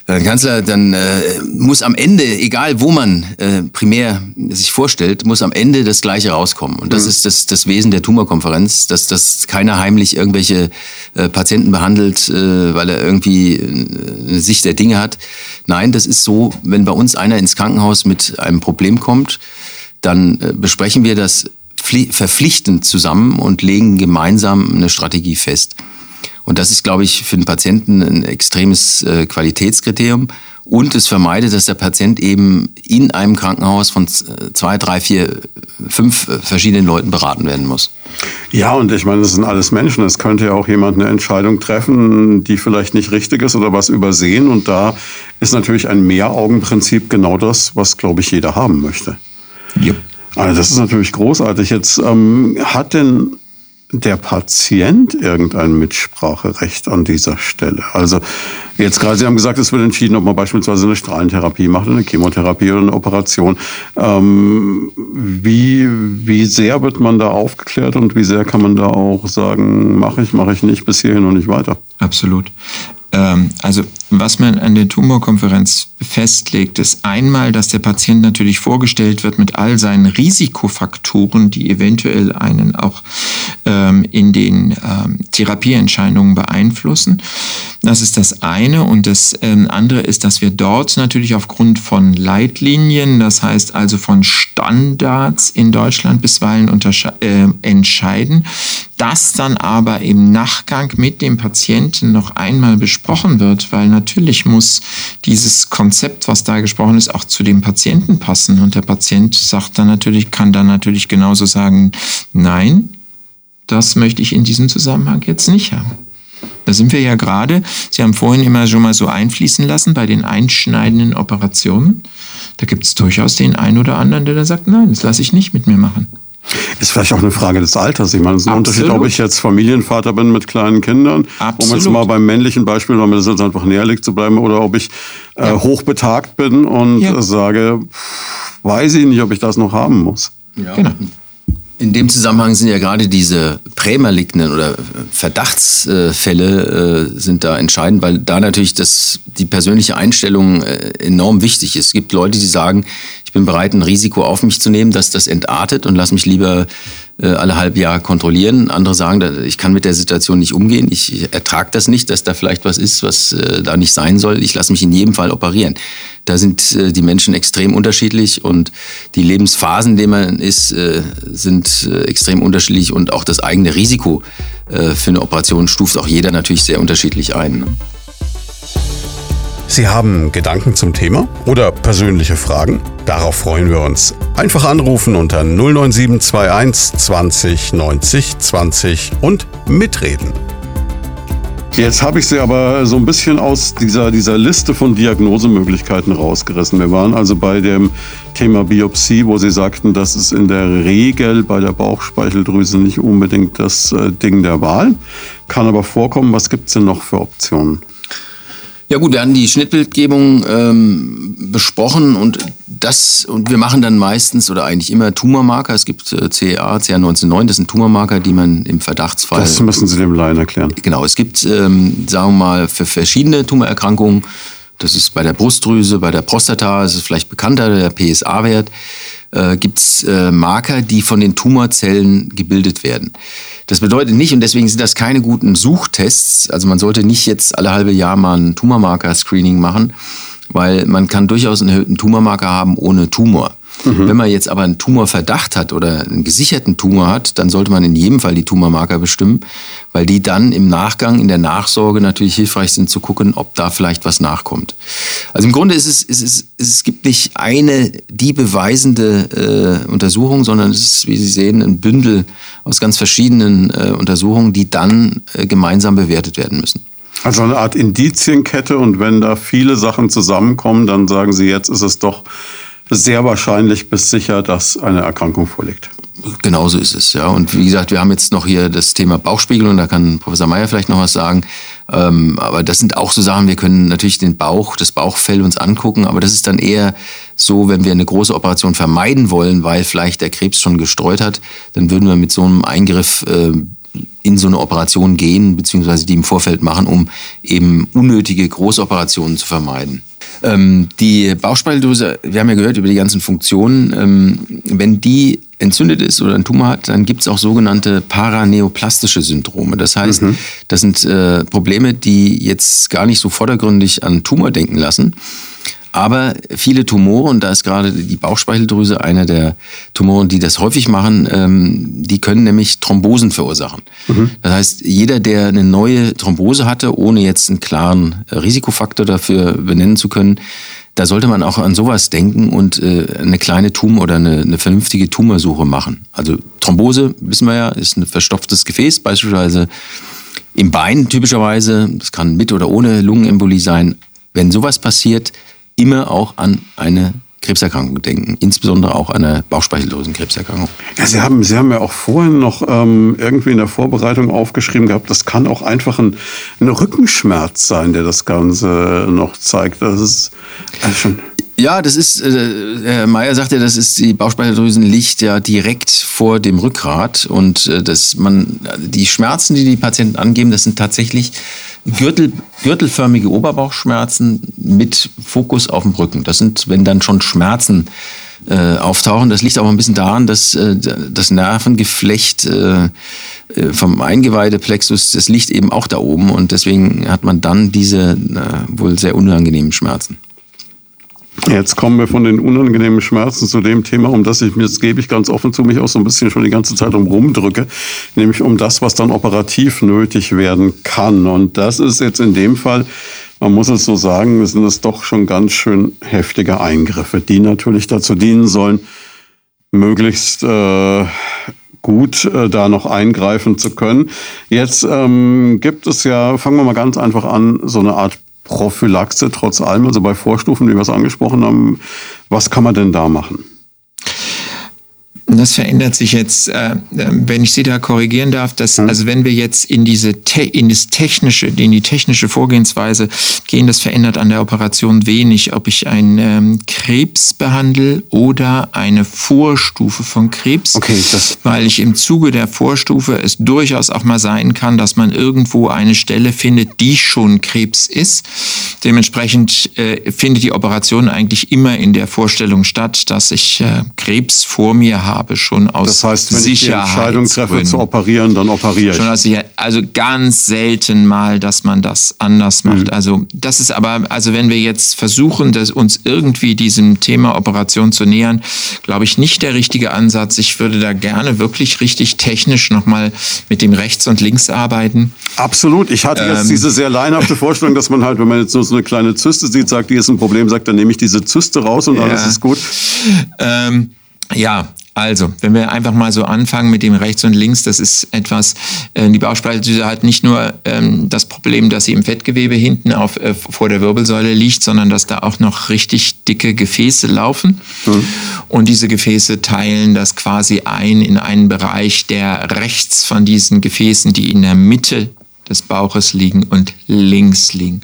Herr Kanzler, dann äh, muss am Ende, egal wo man äh, primär sich vorstellt, muss am Ende das Gleiche rauskommen. Und das mhm. ist das, das Wesen der Tumorkonferenz, dass, dass keiner heimlich irgendwelche äh, Patienten behandelt, äh, weil er irgendwie äh, eine Sicht der Dinge hat. Nein, das ist so, wenn bei uns einer ins Krankenhaus mit einem Problem kommt, dann äh, besprechen wir das verpflichtend zusammen und legen gemeinsam eine Strategie fest. Und das ist, glaube ich, für den Patienten ein extremes äh, Qualitätskriterium. Und es vermeidet, dass der Patient eben in einem Krankenhaus von zwei, drei, vier, fünf äh, verschiedenen Leuten beraten werden muss. Ja, und ich meine, das sind alles Menschen. Es könnte ja auch jemand eine Entscheidung treffen, die vielleicht nicht richtig ist oder was übersehen. Und da ist natürlich ein Mehraugenprinzip genau das, was, glaube ich, jeder haben möchte. Ja. Also das ist natürlich großartig. Jetzt ähm, hat denn der Patient irgendein Mitspracherecht an dieser Stelle? Also jetzt gerade, Sie haben gesagt, es wird entschieden, ob man beispielsweise eine Strahlentherapie macht, eine Chemotherapie oder eine Operation. Ähm, wie, wie sehr wird man da aufgeklärt und wie sehr kann man da auch sagen, mache ich, mache ich nicht, bis hierhin und nicht weiter? Absolut. Ähm, also was man an der Tumorkonferenz festlegt, ist einmal, dass der Patient natürlich vorgestellt wird mit all seinen Risikofaktoren, die eventuell einen auch ähm, in den ähm, Therapieentscheidungen beeinflussen. Das ist das eine. Und das ähm, andere ist, dass wir dort natürlich aufgrund von Leitlinien, das heißt also von Standards in Deutschland bisweilen äh, entscheiden, das dann aber im Nachgang mit dem Patienten noch einmal besprochen wird, weil natürlich muss dieses Konzept, was da gesprochen ist, auch zu dem Patienten passen. Und der Patient sagt dann natürlich, kann dann natürlich genauso sagen, nein, das möchte ich in diesem Zusammenhang jetzt nicht haben. Da sind wir ja gerade, Sie haben vorhin immer schon mal so einfließen lassen bei den einschneidenden Operationen. Da gibt es durchaus den einen oder anderen, der da sagt, nein, das lasse ich nicht mit mir machen. Ist vielleicht auch eine Frage des Alters. Ich meine, es ist ein Absolut. Unterschied, ob ich jetzt Familienvater bin mit kleinen Kindern, Absolut. um jetzt mal beim männlichen Beispiel, weil mir das jetzt einfach näher liegt zu bleiben, oder ob ich äh, ja. hochbetagt bin und ja. sage, weiß ich nicht, ob ich das noch haben muss. Ja. Genau. In dem Zusammenhang sind ja gerade diese prämalignen oder Verdachtsfälle äh, sind da entscheidend, weil da natürlich das, die persönliche Einstellung äh, enorm wichtig ist. Es gibt Leute, die sagen, ich bin bereit, ein Risiko auf mich zu nehmen, dass das entartet und lass mich lieber äh, alle halb Jahr kontrollieren. Andere sagen, ich kann mit der Situation nicht umgehen, ich ertrage das nicht, dass da vielleicht was ist, was äh, da nicht sein soll. Ich lasse mich in jedem Fall operieren. Da sind äh, die Menschen extrem unterschiedlich und die Lebensphasen, in denen man ist, sind extrem unterschiedlich und auch das eigene Risiko für eine Operation stuft auch jeder natürlich sehr unterschiedlich ein. Sie haben Gedanken zum Thema oder persönliche Fragen? Darauf freuen wir uns. Einfach anrufen unter 09721 20 90 20 und mitreden. Jetzt habe ich Sie aber so ein bisschen aus dieser, dieser Liste von Diagnosemöglichkeiten rausgerissen. Wir waren also bei dem Thema Biopsie, wo Sie sagten, das ist in der Regel bei der Bauchspeicheldrüse nicht unbedingt das äh, Ding der Wahl. Kann aber vorkommen. Was gibt es denn noch für Optionen? Ja gut, wir haben die Schnittbildgebung ähm, besprochen und das und wir machen dann meistens oder eigentlich immer Tumormarker. Es gibt äh, CA, CA199, das sind Tumormarker, die man im Verdachtsfall. Das müssen Sie dem Laien erklären. Genau, es gibt, ähm, sagen wir mal, für verschiedene Tumorerkrankungen, das ist bei der Brustdrüse, bei der Prostata, ist vielleicht bekannter, der PSA-Wert, äh, gibt es äh, Marker, die von den Tumorzellen gebildet werden. Das bedeutet nicht, und deswegen sind das keine guten Suchtests, also man sollte nicht jetzt alle halbe Jahr mal ein Tumormarker-Screening machen, weil man kann durchaus einen erhöhten Tumormarker haben ohne Tumor. Mhm. Wenn man jetzt aber einen Tumorverdacht hat oder einen gesicherten Tumor hat, dann sollte man in jedem Fall die Tumormarker bestimmen, weil die dann im Nachgang, in der Nachsorge natürlich hilfreich sind zu gucken, ob da vielleicht was nachkommt. Also im Grunde ist es, ist es, es gibt nicht eine, die beweisende äh, Untersuchung, sondern es ist, wie Sie sehen, ein Bündel aus ganz verschiedenen äh, Untersuchungen, die dann äh, gemeinsam bewertet werden müssen. Also eine Art Indizienkette und wenn da viele Sachen zusammenkommen, dann sagen Sie, jetzt ist es doch sehr wahrscheinlich bis sicher, dass eine Erkrankung vorliegt. Genauso ist es, ja. Und wie gesagt, wir haben jetzt noch hier das Thema Bauchspiegel und da kann Professor Meyer vielleicht noch was sagen. Ähm, aber das sind auch so Sachen, wir können natürlich den Bauch, das Bauchfell uns angucken, aber das ist dann eher so, wenn wir eine große Operation vermeiden wollen, weil vielleicht der Krebs schon gestreut hat, dann würden wir mit so einem Eingriff äh, in so eine Operation gehen, beziehungsweise die im Vorfeld machen, um eben unnötige Großoperationen zu vermeiden. Ähm, die Bauchspeicheldrüse, wir haben ja gehört über die ganzen Funktionen, ähm, wenn die entzündet ist oder ein Tumor hat, dann gibt es auch sogenannte paraneoplastische Syndrome. Das heißt, mhm. das sind äh, Probleme, die jetzt gar nicht so vordergründig an Tumor denken lassen, aber viele Tumore, und da ist gerade die Bauchspeicheldrüse einer der Tumoren, die das häufig machen, ähm, die können nämlich Thrombosen verursachen. Mhm. Das heißt, jeder, der eine neue Thrombose hatte, ohne jetzt einen klaren Risikofaktor dafür benennen zu können, da sollte man auch an sowas denken und äh, eine kleine Tumor oder eine, eine vernünftige Tumorsuche machen. Also Thrombose, wissen wir ja, ist ein verstopftes Gefäß, beispielsweise im Bein typischerweise. Das kann mit oder ohne Lungenembolie sein. Wenn sowas passiert, immer auch an eine Krebserkrankung denken, insbesondere auch eine Bauchspeicheldrüsenkrebserkrankung. Ja, Sie haben, Sie haben ja auch vorhin noch ähm, irgendwie in der Vorbereitung aufgeschrieben gehabt, das kann auch einfach ein, ein Rückenschmerz sein, der das Ganze noch zeigt. Das ist also schon. Ja, das ist, äh, Herr Mayer sagt ja, das ist, die Bauchspeicheldrüsen liegt ja direkt vor dem Rückgrat und äh, das, man, die Schmerzen, die die Patienten angeben, das sind tatsächlich Gürtel, gürtelförmige Oberbauchschmerzen mit Fokus auf dem Rücken. Das sind, wenn dann schon Schmerzen äh, auftauchen. Das liegt aber ein bisschen daran, dass äh, das Nervengeflecht äh, äh, vom Eingeweideplexus, das liegt eben auch da oben und deswegen hat man dann diese wohl sehr unangenehmen Schmerzen. Jetzt kommen wir von den unangenehmen Schmerzen zu dem Thema, um das ich mir, das gebe ich ganz offen zu, mich auch so ein bisschen schon die ganze Zeit um rumdrücke, nämlich um das, was dann operativ nötig werden kann. Und das ist jetzt in dem Fall, man muss es so sagen, sind es doch schon ganz schön heftige Eingriffe, die natürlich dazu dienen sollen, möglichst äh, gut äh, da noch eingreifen zu können. Jetzt ähm, gibt es ja, fangen wir mal ganz einfach an, so eine Art Prophylaxe trotz allem, also bei Vorstufen, wie wir es angesprochen haben. Was kann man denn da machen? Das verändert sich jetzt, äh, wenn ich Sie da korrigieren darf, dass, hm. also wenn wir jetzt in diese in das technische, in die technische Vorgehensweise gehen, das verändert an der Operation wenig, ob ich einen ähm, Krebs behandle oder eine Vorstufe von Krebs, okay, das weil ich im Zuge der Vorstufe es durchaus auch mal sein kann, dass man irgendwo eine Stelle findet, die schon Krebs ist. Dementsprechend äh, findet die Operation eigentlich immer in der Vorstellung statt, dass ich äh, Krebs vor mir habe habe, schon aus Das heißt, wenn ich die Entscheidung treffe zu operieren, dann operiere ich. Schon aus Sicherheit. Also ganz selten mal, dass man das anders macht. Mhm. Also das ist aber, also wenn wir jetzt versuchen, dass uns irgendwie diesem Thema Operation zu nähern, glaube ich nicht der richtige Ansatz. Ich würde da gerne wirklich richtig technisch nochmal mit dem Rechts und Links arbeiten. Absolut. Ich hatte jetzt ähm, diese sehr leinhafte Vorstellung, dass man halt, wenn man jetzt nur so eine kleine Zyste sieht, sagt, die ist ein Problem, sagt, dann nehme ich diese Zyste raus und ja. alles ist gut. Ähm, ja, also, wenn wir einfach mal so anfangen mit dem rechts und links, das ist etwas, äh, die Bauchspeicheldrüse hat nicht nur ähm, das Problem, dass sie im Fettgewebe hinten auf, äh, vor der Wirbelsäule liegt, sondern dass da auch noch richtig dicke Gefäße laufen. Mhm. Und diese Gefäße teilen das quasi ein in einen Bereich, der rechts von diesen Gefäßen, die in der Mitte des Bauches liegen und links liegen.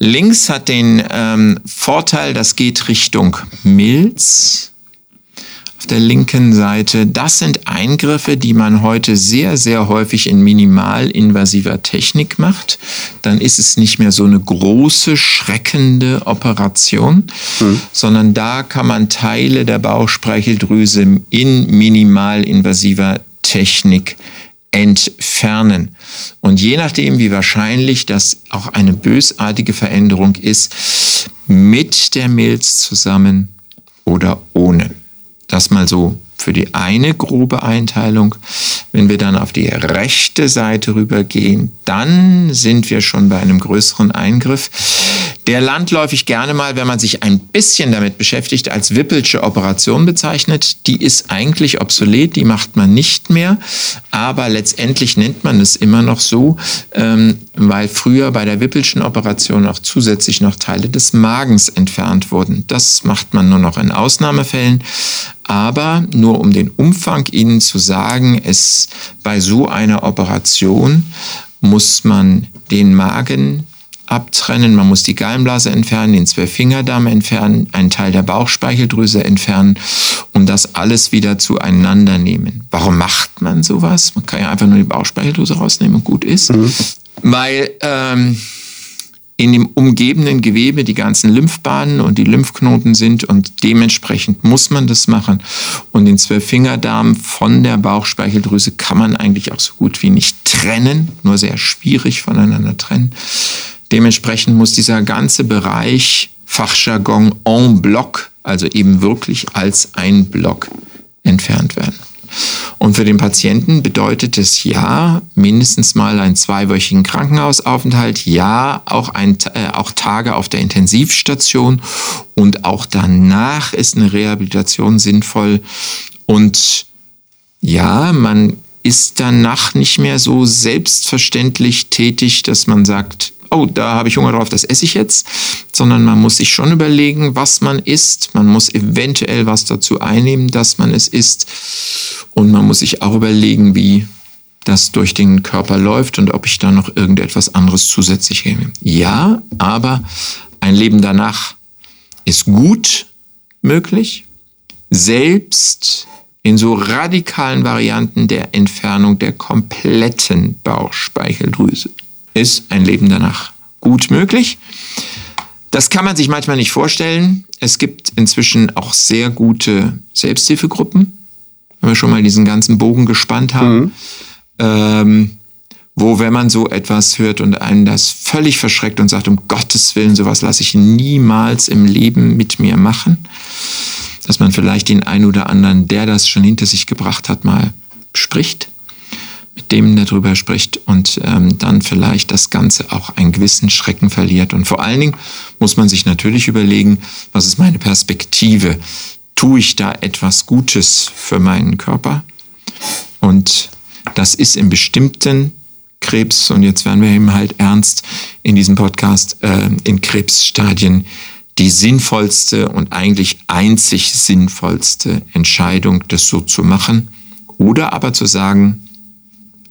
Links hat den ähm, Vorteil, das geht Richtung Milz auf der linken Seite. Das sind Eingriffe, die man heute sehr, sehr häufig in minimalinvasiver Technik macht. Dann ist es nicht mehr so eine große, schreckende Operation, mhm. sondern da kann man Teile der Bauchspeicheldrüse in minimalinvasiver Technik entfernen. Und je nachdem, wie wahrscheinlich das auch eine bösartige Veränderung ist, mit der Milz zusammen oder ohne. Das mal so für die eine grobe Einteilung. Wenn wir dann auf die rechte Seite rübergehen, dann sind wir schon bei einem größeren Eingriff der landläufig gerne mal, wenn man sich ein bisschen damit beschäftigt, als Wippelsche Operation bezeichnet. Die ist eigentlich obsolet, die macht man nicht mehr, aber letztendlich nennt man es immer noch so, ähm, weil früher bei der Wippelschen Operation auch zusätzlich noch Teile des Magens entfernt wurden. Das macht man nur noch in Ausnahmefällen. Aber nur um den Umfang Ihnen zu sagen, es bei so einer Operation muss man den Magen abtrennen, man muss die Gallenblase entfernen, den Zwölffingerdarm entfernen, einen Teil der Bauchspeicheldrüse entfernen und das alles wieder zueinander nehmen. Warum macht man sowas? Man kann ja einfach nur die Bauchspeicheldrüse rausnehmen und gut ist. Mhm. Weil ähm, in dem umgebenden Gewebe die ganzen Lymphbahnen und die Lymphknoten sind und dementsprechend muss man das machen. Und den Zwölffingerdarm von der Bauchspeicheldrüse kann man eigentlich auch so gut wie nicht trennen, nur sehr schwierig voneinander trennen. Dementsprechend muss dieser ganze Bereich Fachjargon en bloc, also eben wirklich als ein Block entfernt werden. Und für den Patienten bedeutet es ja mindestens mal einen zweiwöchigen Krankenhausaufenthalt, ja auch, ein, äh, auch Tage auf der Intensivstation und auch danach ist eine Rehabilitation sinnvoll. Und ja, man ist danach nicht mehr so selbstverständlich tätig, dass man sagt, oh, da habe ich Hunger drauf, das esse ich jetzt, sondern man muss sich schon überlegen, was man isst. Man muss eventuell was dazu einnehmen, dass man es isst. Und man muss sich auch überlegen, wie das durch den Körper läuft und ob ich da noch irgendetwas anderes zusätzlich nehme. Ja, aber ein Leben danach ist gut möglich, selbst in so radikalen Varianten der Entfernung der kompletten Bauchspeicheldrüse ist ein Leben danach gut möglich. Das kann man sich manchmal nicht vorstellen. Es gibt inzwischen auch sehr gute Selbsthilfegruppen, wenn wir schon mal diesen ganzen Bogen gespannt haben, mhm. ähm, wo, wenn man so etwas hört und einen das völlig verschreckt und sagt, um Gottes Willen, sowas lasse ich niemals im Leben mit mir machen, dass man vielleicht den einen oder anderen, der das schon hinter sich gebracht hat, mal spricht mit dem darüber spricht und ähm, dann vielleicht das Ganze auch einen gewissen Schrecken verliert. Und vor allen Dingen muss man sich natürlich überlegen, was ist meine Perspektive? Tue ich da etwas Gutes für meinen Körper? Und das ist in bestimmten Krebs, und jetzt werden wir eben halt ernst in diesem Podcast, äh, in Krebsstadien die sinnvollste und eigentlich einzig sinnvollste Entscheidung, das so zu machen. Oder aber zu sagen,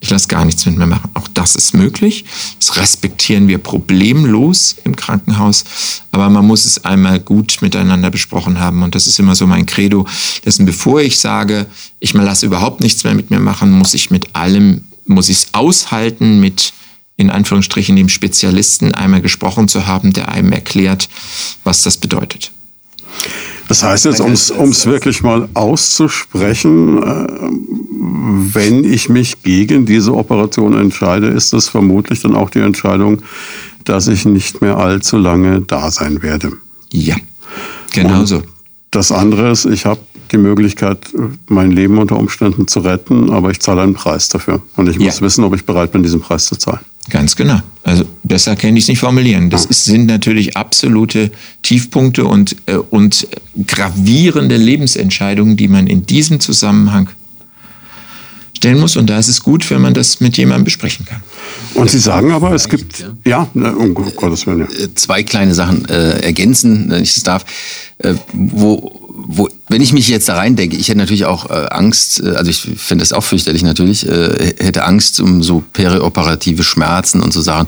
ich lasse gar nichts mit mir machen. Auch das ist möglich. Das respektieren wir problemlos im Krankenhaus. Aber man muss es einmal gut miteinander besprochen haben. Und das ist immer so mein Credo. Dessen bevor ich sage, ich lasse überhaupt nichts mehr mit mir machen, muss ich mit allem, muss ich es aushalten, mit in Anführungsstrichen dem Spezialisten einmal gesprochen zu haben, der einem erklärt, was das bedeutet. Das heißt jetzt, um es wirklich mal auszusprechen, äh, wenn ich mich gegen diese Operation entscheide, ist das vermutlich dann auch die Entscheidung, dass ich nicht mehr allzu lange da sein werde. Ja, genau so. Das andere ist, ich habe die Möglichkeit, mein Leben unter Umständen zu retten, aber ich zahle einen Preis dafür. Und ich muss ja. wissen, ob ich bereit bin, diesen Preis zu zahlen. Ganz genau. Also besser kann ich es nicht formulieren. Das ist, sind natürlich absolute Tiefpunkte und, äh, und gravierende Lebensentscheidungen, die man in diesem Zusammenhang stellen muss. Und da ist es gut, wenn man das mit jemandem besprechen kann. Und Sie sagen aber, es gibt, ja, ja um Gottes Willen. Ja. Äh, zwei kleine Sachen äh, ergänzen, wenn ich das darf, äh, wo wo, wenn ich mich jetzt da rein denke, ich hätte natürlich auch äh, Angst, äh, also ich finde das auch fürchterlich natürlich, äh, hätte Angst um so perioperative Schmerzen und so Sachen.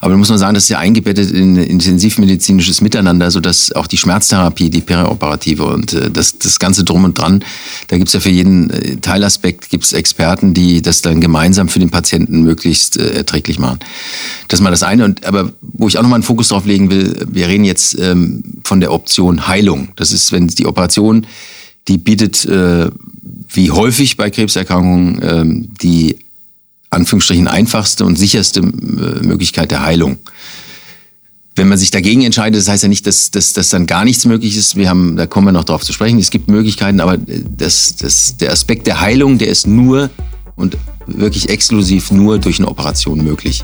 Aber da muss man sagen, das ist ja eingebettet in intensivmedizinisches Miteinander, sodass auch die Schmerztherapie, die perioperative und äh, das, das Ganze drum und dran, da gibt's ja für jeden äh, Teilaspekt gibt's Experten, die das dann gemeinsam für den Patienten möglichst äh, erträglich machen. Das ist mal das eine. Und, aber wo ich auch nochmal einen Fokus drauf legen will, wir reden jetzt ähm, von der Option Heilung. Das ist, wenn die Operation, die bietet, äh, wie häufig bei Krebserkrankungen, äh, die Anführungsstrichen einfachste und sicherste äh, Möglichkeit der Heilung. Wenn man sich dagegen entscheidet, das heißt ja nicht, dass, dass, dass dann gar nichts möglich ist. Wir haben, da kommen wir noch drauf zu sprechen. Es gibt Möglichkeiten, aber das, das, der Aspekt der Heilung, der ist nur und wirklich exklusiv nur durch eine Operation möglich.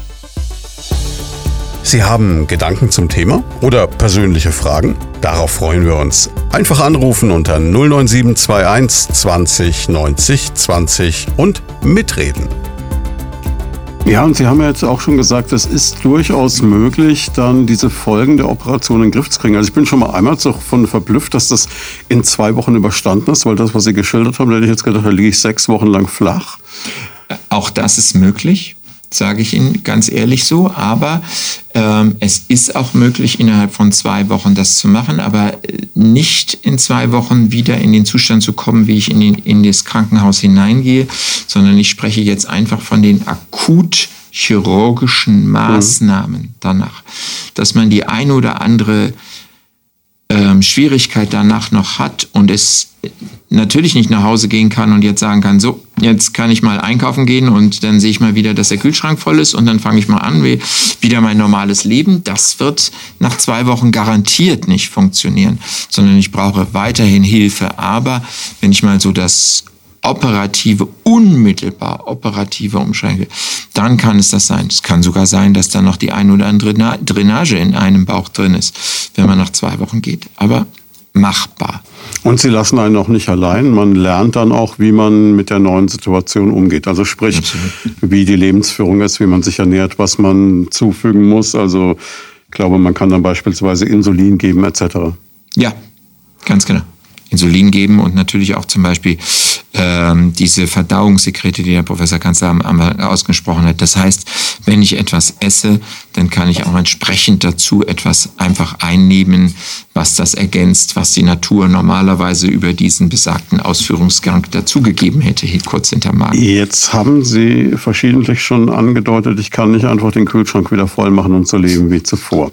Sie haben Gedanken zum Thema oder persönliche Fragen? Darauf freuen wir uns. Einfach anrufen unter 09721 20 90 20 und mitreden. Ja, und Sie haben ja jetzt auch schon gesagt, es ist durchaus möglich, dann diese Folgen der Operation in den Griff zu kriegen. Also ich bin schon mal einmal davon verblüfft, dass das in zwei Wochen überstanden ist, weil das, was Sie geschildert haben, da hätte ich jetzt gedacht, da liege ich sechs Wochen lang flach. Auch das ist möglich sage ich Ihnen ganz ehrlich so. Aber ähm, es ist auch möglich, innerhalb von zwei Wochen das zu machen, aber äh, nicht in zwei Wochen wieder in den Zustand zu kommen, wie ich in, den, in das Krankenhaus hineingehe, sondern ich spreche jetzt einfach von den akut chirurgischen mhm. Maßnahmen danach, dass man die ein oder andere ähm, Schwierigkeit danach noch hat und es natürlich nicht nach Hause gehen kann und jetzt sagen kann, so, jetzt kann ich mal einkaufen gehen und dann sehe ich mal wieder, dass der Kühlschrank voll ist und dann fange ich mal an, wie, wieder mein normales Leben. Das wird nach zwei Wochen garantiert nicht funktionieren, sondern ich brauche weiterhin Hilfe. Aber wenn ich mal so das operative, unmittelbar operative umschränke, dann kann es das sein. Es kann sogar sein, dass da noch die ein oder andere Drainage in einem Bauch drin ist, wenn man nach zwei Wochen geht. Aber machbar. Und sie lassen einen auch nicht allein. Man lernt dann auch, wie man mit der neuen Situation umgeht. Also sprich, Absolut. wie die Lebensführung ist, wie man sich ernährt, was man zufügen muss. Also ich glaube, man kann dann beispielsweise Insulin geben etc. Ja, ganz genau. Insulin geben und natürlich auch zum Beispiel ähm, diese Verdauungssekrete, die der Professor Kanzler am, ausgesprochen hat. Das heißt, wenn ich etwas esse, dann kann ich auch entsprechend dazu etwas einfach einnehmen, was das ergänzt, was die Natur normalerweise über diesen besagten Ausführungsgang dazugegeben hätte, kurz hinter Magen. Jetzt haben Sie verschiedentlich schon angedeutet, ich kann nicht einfach den Kühlschrank wieder voll machen und so leben wie zuvor.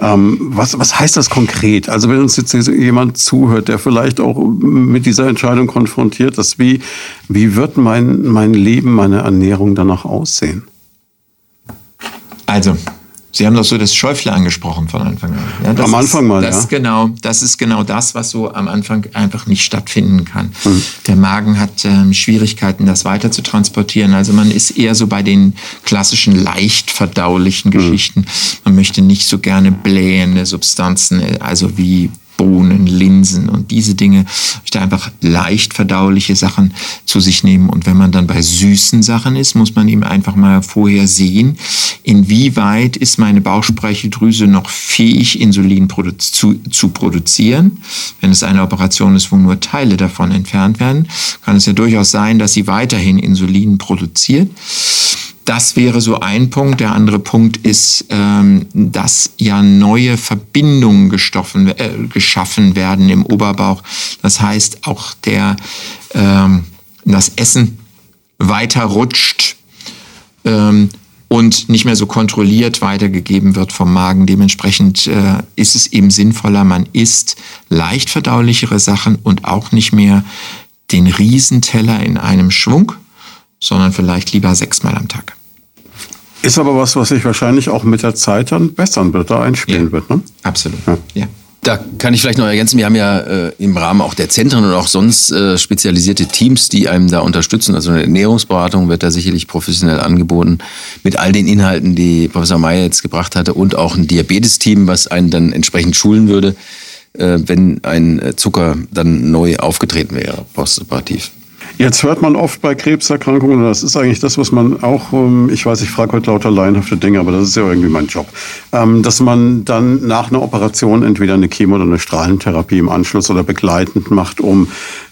Ähm, was, was heißt das konkret? Also wenn uns jetzt jemand zuhört, der vielleicht auch mit dieser Entscheidung konfrontiert ist, wie, wie wird mein, mein Leben, meine Ernährung danach aussehen? Also, Sie haben doch so das Schäufle angesprochen von Anfang an. Ja, am Anfang ist, mal, das ja. Genau, das ist genau das, was so am Anfang einfach nicht stattfinden kann. Mhm. Der Magen hat ähm, Schwierigkeiten, das weiter zu transportieren. Also man ist eher so bei den klassischen leicht verdaulichen mhm. Geschichten. Man möchte nicht so gerne blähende Substanzen, also wie Bohnen, Linsen und diese Dinge, da einfach leicht verdauliche Sachen zu sich nehmen. Und wenn man dann bei süßen Sachen ist, muss man eben einfach mal vorher sehen, inwieweit ist meine Bauchspeicheldrüse noch fähig, Insulin zu, zu produzieren. Wenn es eine Operation ist, wo nur Teile davon entfernt werden, kann es ja durchaus sein, dass sie weiterhin Insulin produziert. Das wäre so ein Punkt. Der andere Punkt ist, ähm, dass ja neue Verbindungen äh, geschaffen werden im Oberbauch. Das heißt, auch der, ähm, das Essen weiter rutscht. Ähm, und nicht mehr so kontrolliert weitergegeben wird vom Magen. Dementsprechend äh, ist es eben sinnvoller, man isst leicht verdaulichere Sachen und auch nicht mehr den Riesenteller in einem Schwung, sondern vielleicht lieber sechsmal am Tag. Ist aber was, was sich wahrscheinlich auch mit der Zeit dann bessern wird, da einspielen ja, wird. Ne? Absolut. Ja. ja. Da kann ich vielleicht noch ergänzen, wir haben ja äh, im Rahmen auch der Zentren und auch sonst äh, spezialisierte Teams, die einem da unterstützen. Also eine Ernährungsberatung wird da sicherlich professionell angeboten mit all den Inhalten, die Professor Meyer jetzt gebracht hatte und auch ein Diabetes-Team, was einen dann entsprechend schulen würde, äh, wenn ein Zucker dann neu aufgetreten wäre, postoperativ. Jetzt hört man oft bei Krebserkrankungen, und das ist eigentlich das, was man auch, ähm, ich weiß, ich frage heute lauter laienhafte Dinge, aber das ist ja irgendwie mein Job, ähm, dass man dann nach einer Operation entweder eine Chemo- oder eine Strahlentherapie im Anschluss oder begleitend macht, um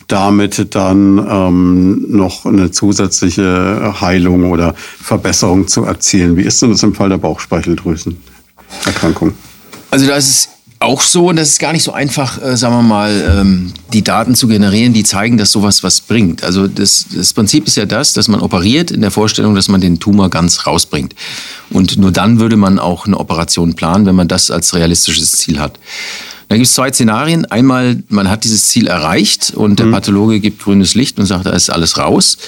damit dann ähm, noch eine zusätzliche Heilung oder Verbesserung zu erzielen. Wie ist denn das im Fall der Bauchspeicheldrüsenerkrankung? Also da ist es auch so, und das ist gar nicht so einfach, äh, sagen wir mal, ähm, die Daten zu generieren, die zeigen, dass sowas was bringt. Also das, das Prinzip ist ja das, dass man operiert in der Vorstellung, dass man den Tumor ganz rausbringt. Und nur dann würde man auch eine Operation planen, wenn man das als realistisches Ziel hat. Da gibt es zwei Szenarien. Einmal, man hat dieses Ziel erreicht und der mhm. Pathologe gibt grünes Licht und sagt, da ist alles raus.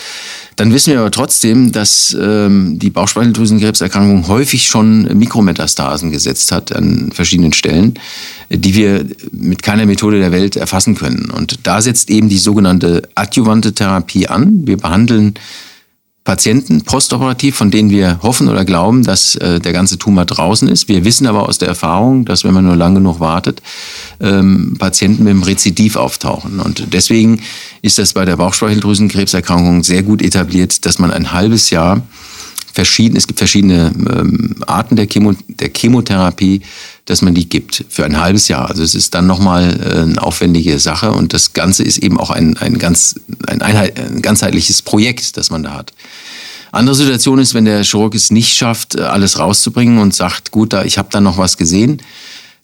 Dann wissen wir aber trotzdem, dass ähm, die Bauchspeicheldrüsenkrebserkrankung häufig schon Mikrometastasen gesetzt hat an verschiedenen Stellen, die wir mit keiner Methode der Welt erfassen können. Und da setzt eben die sogenannte adjuvante Therapie an. Wir behandeln Patienten postoperativ, von denen wir hoffen oder glauben, dass äh, der ganze Tumor draußen ist. Wir wissen aber aus der Erfahrung, dass wenn man nur lange genug wartet, ähm, Patienten mit dem Rezidiv auftauchen. Und deswegen ist das bei der Bauchspeicheldrüsenkrebserkrankung sehr gut etabliert, dass man ein halbes Jahr verschieden, es gibt verschiedene ähm, Arten der, Chemo, der Chemotherapie, dass man die gibt für ein halbes Jahr. Also es ist dann nochmal äh, eine aufwendige Sache und das Ganze ist eben auch ein, ein, ganz, ein, Einheit, ein ganzheitliches Projekt, das man da hat. Andere Situation ist, wenn der Chirurg es nicht schafft, äh, alles rauszubringen und sagt, gut, da, ich habe da noch was gesehen.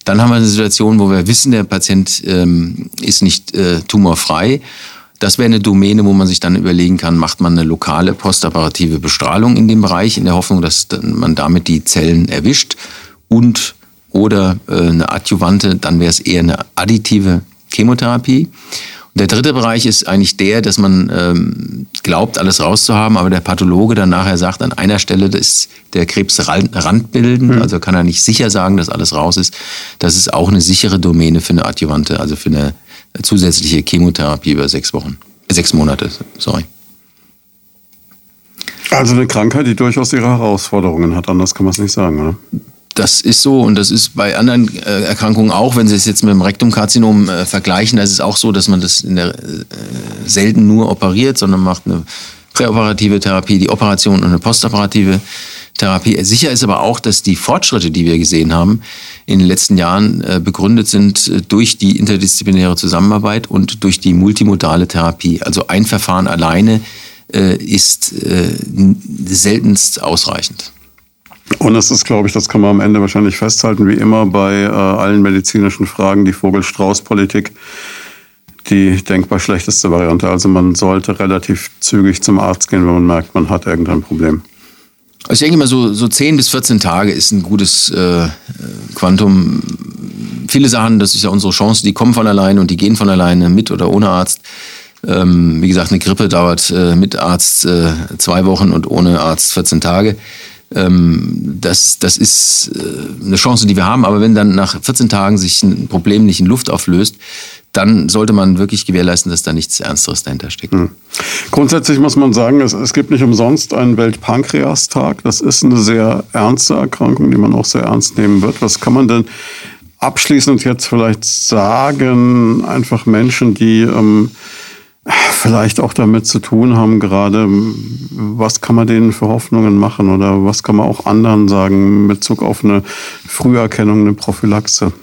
Dann haben wir eine Situation, wo wir wissen, der Patient ähm, ist nicht äh, tumorfrei das wäre eine Domäne, wo man sich dann überlegen kann, macht man eine lokale postoperative Bestrahlung in dem Bereich, in der Hoffnung, dass man damit die Zellen erwischt und oder äh, eine adjuvante, dann wäre es eher eine additive Chemotherapie. Und der dritte Bereich ist eigentlich der, dass man ähm, glaubt, alles rauszuhaben, aber der Pathologe dann nachher sagt, an einer Stelle ist der Krebs randbildend, mhm. also kann er nicht sicher sagen, dass alles raus ist. Das ist auch eine sichere Domäne für eine adjuvante, also für eine zusätzliche Chemotherapie über sechs Wochen, sechs Monate, sorry. Also eine Krankheit, die durchaus ihre Herausforderungen hat, anders kann man es nicht sagen, oder? Das ist so und das ist bei anderen äh, Erkrankungen auch, wenn Sie es jetzt mit dem Rektumkarzinom äh, vergleichen, da ist es auch so, dass man das in der, äh, selten nur operiert, sondern macht eine präoperative Therapie, die Operation und eine postoperative Therapie. Sicher ist aber auch, dass die Fortschritte, die wir gesehen haben in den letzten Jahren, äh, begründet sind äh, durch die interdisziplinäre Zusammenarbeit und durch die multimodale Therapie. Also ein Verfahren alleine äh, ist seltenst ausreichend. Und es ist, glaube ich, das kann man am Ende wahrscheinlich festhalten, wie immer bei allen medizinischen Fragen, die Vogel-Strauß-Politik, die denkbar schlechteste Variante. Also man sollte relativ zügig zum Arzt gehen, wenn man merkt, man hat irgendein Problem. Also ich denke mal, so, so 10 bis 14 Tage ist ein gutes äh, Quantum. Viele Sachen, das ist ja unsere Chance, die kommen von alleine und die gehen von alleine, mit oder ohne Arzt. Ähm, wie gesagt, eine Grippe dauert äh, mit Arzt äh, zwei Wochen und ohne Arzt 14 Tage. Ähm, das, das ist äh, eine Chance, die wir haben. Aber wenn dann nach 14 Tagen sich ein Problem nicht in Luft auflöst, dann sollte man wirklich gewährleisten, dass da nichts Ernsteres dahinter steckt. Hm. Grundsätzlich muss man sagen, es, es gibt nicht umsonst einen Weltpankreastag. Das ist eine sehr ernste Erkrankung, die man auch sehr ernst nehmen wird. Was kann man denn abschließend jetzt vielleicht sagen, einfach Menschen, die ähm, vielleicht auch damit zu tun haben, gerade was kann man denen für Hoffnungen machen oder was kann man auch anderen sagen mit Bezug auf eine Früherkennung, eine Prophylaxe?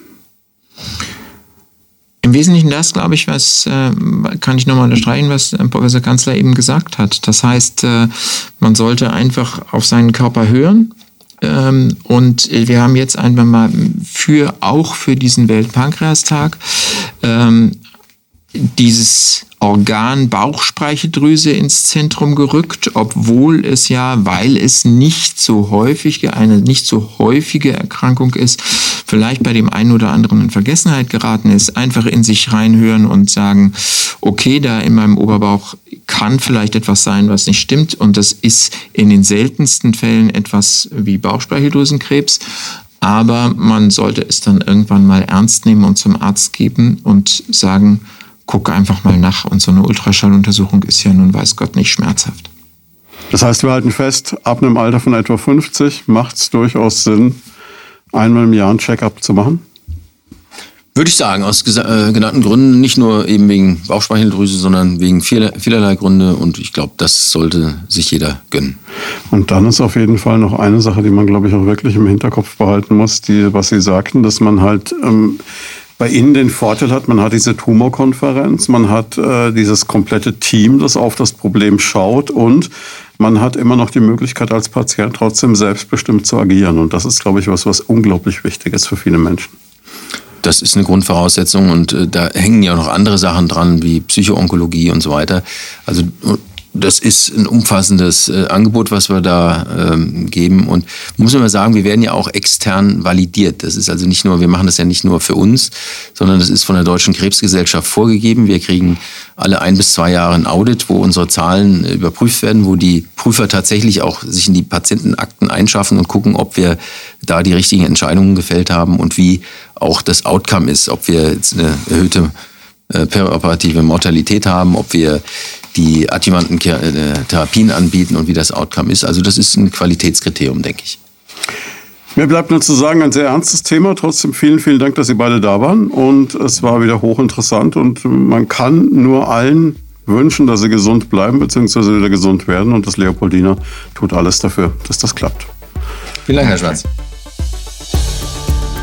Im Wesentlichen das, glaube ich, was äh, kann ich nochmal unterstreichen, was äh, Professor Kanzler eben gesagt hat. Das heißt, äh, man sollte einfach auf seinen Körper hören. Ähm, und wir haben jetzt einfach mal für auch für diesen Weltpankreastag ähm, dieses Organ Bauchspeicheldrüse ins Zentrum gerückt, obwohl es ja, weil es nicht so häufig, eine nicht so häufige Erkrankung ist, vielleicht bei dem einen oder anderen in Vergessenheit geraten ist, einfach in sich reinhören und sagen, okay, da in meinem Oberbauch kann vielleicht etwas sein, was nicht stimmt. Und das ist in den seltensten Fällen etwas wie Bauchspeicheldrüsenkrebs, aber man sollte es dann irgendwann mal ernst nehmen und zum Arzt geben und sagen, guck einfach mal nach. Und so eine Ultraschalluntersuchung ist ja nun weiß Gott nicht schmerzhaft. Das heißt, wir halten fest, ab einem Alter von etwa 50 macht es durchaus Sinn, einmal im Jahr ein Check-up zu machen? Würde ich sagen, aus äh, genannten Gründen, nicht nur eben wegen Bauchspeicheldrüse, sondern wegen vieler, vielerlei Gründe. Und ich glaube, das sollte sich jeder gönnen. Und dann ist auf jeden Fall noch eine Sache, die man, glaube ich, auch wirklich im Hinterkopf behalten muss, die, was Sie sagten, dass man halt ähm, bei Ihnen den Vorteil hat, man hat diese Tumorkonferenz, man hat äh, dieses komplette Team, das auf das Problem schaut und man hat immer noch die Möglichkeit als Patient trotzdem selbstbestimmt zu agieren. Und das ist, glaube ich, was, was unglaublich wichtig ist für viele Menschen. Das ist eine Grundvoraussetzung und äh, da hängen ja noch andere Sachen dran, wie Psychoonkologie und so weiter. Also das ist ein umfassendes äh, Angebot, was wir da ähm, geben. Und muss man mal sagen, wir werden ja auch extern validiert. Das ist also nicht nur, wir machen das ja nicht nur für uns, sondern das ist von der Deutschen Krebsgesellschaft vorgegeben. Wir kriegen alle ein bis zwei Jahre ein Audit, wo unsere Zahlen äh, überprüft werden, wo die Prüfer tatsächlich auch sich in die Patientenakten einschaffen und gucken, ob wir da die richtigen Entscheidungen gefällt haben und wie auch das Outcome ist, ob wir jetzt eine erhöhte äh, peroperative Mortalität haben, ob wir die adjuvanten äh, Therapien anbieten und wie das Outcome ist. Also das ist ein Qualitätskriterium, denke ich. Mir bleibt nur zu sagen, ein sehr ernstes Thema. Trotzdem vielen, vielen Dank, dass Sie beide da waren. Und es war wieder hochinteressant. Und man kann nur allen wünschen, dass sie gesund bleiben bzw. wieder gesund werden. Und das Leopoldina tut alles dafür, dass das klappt. Vielen Dank, Herr Schwarz.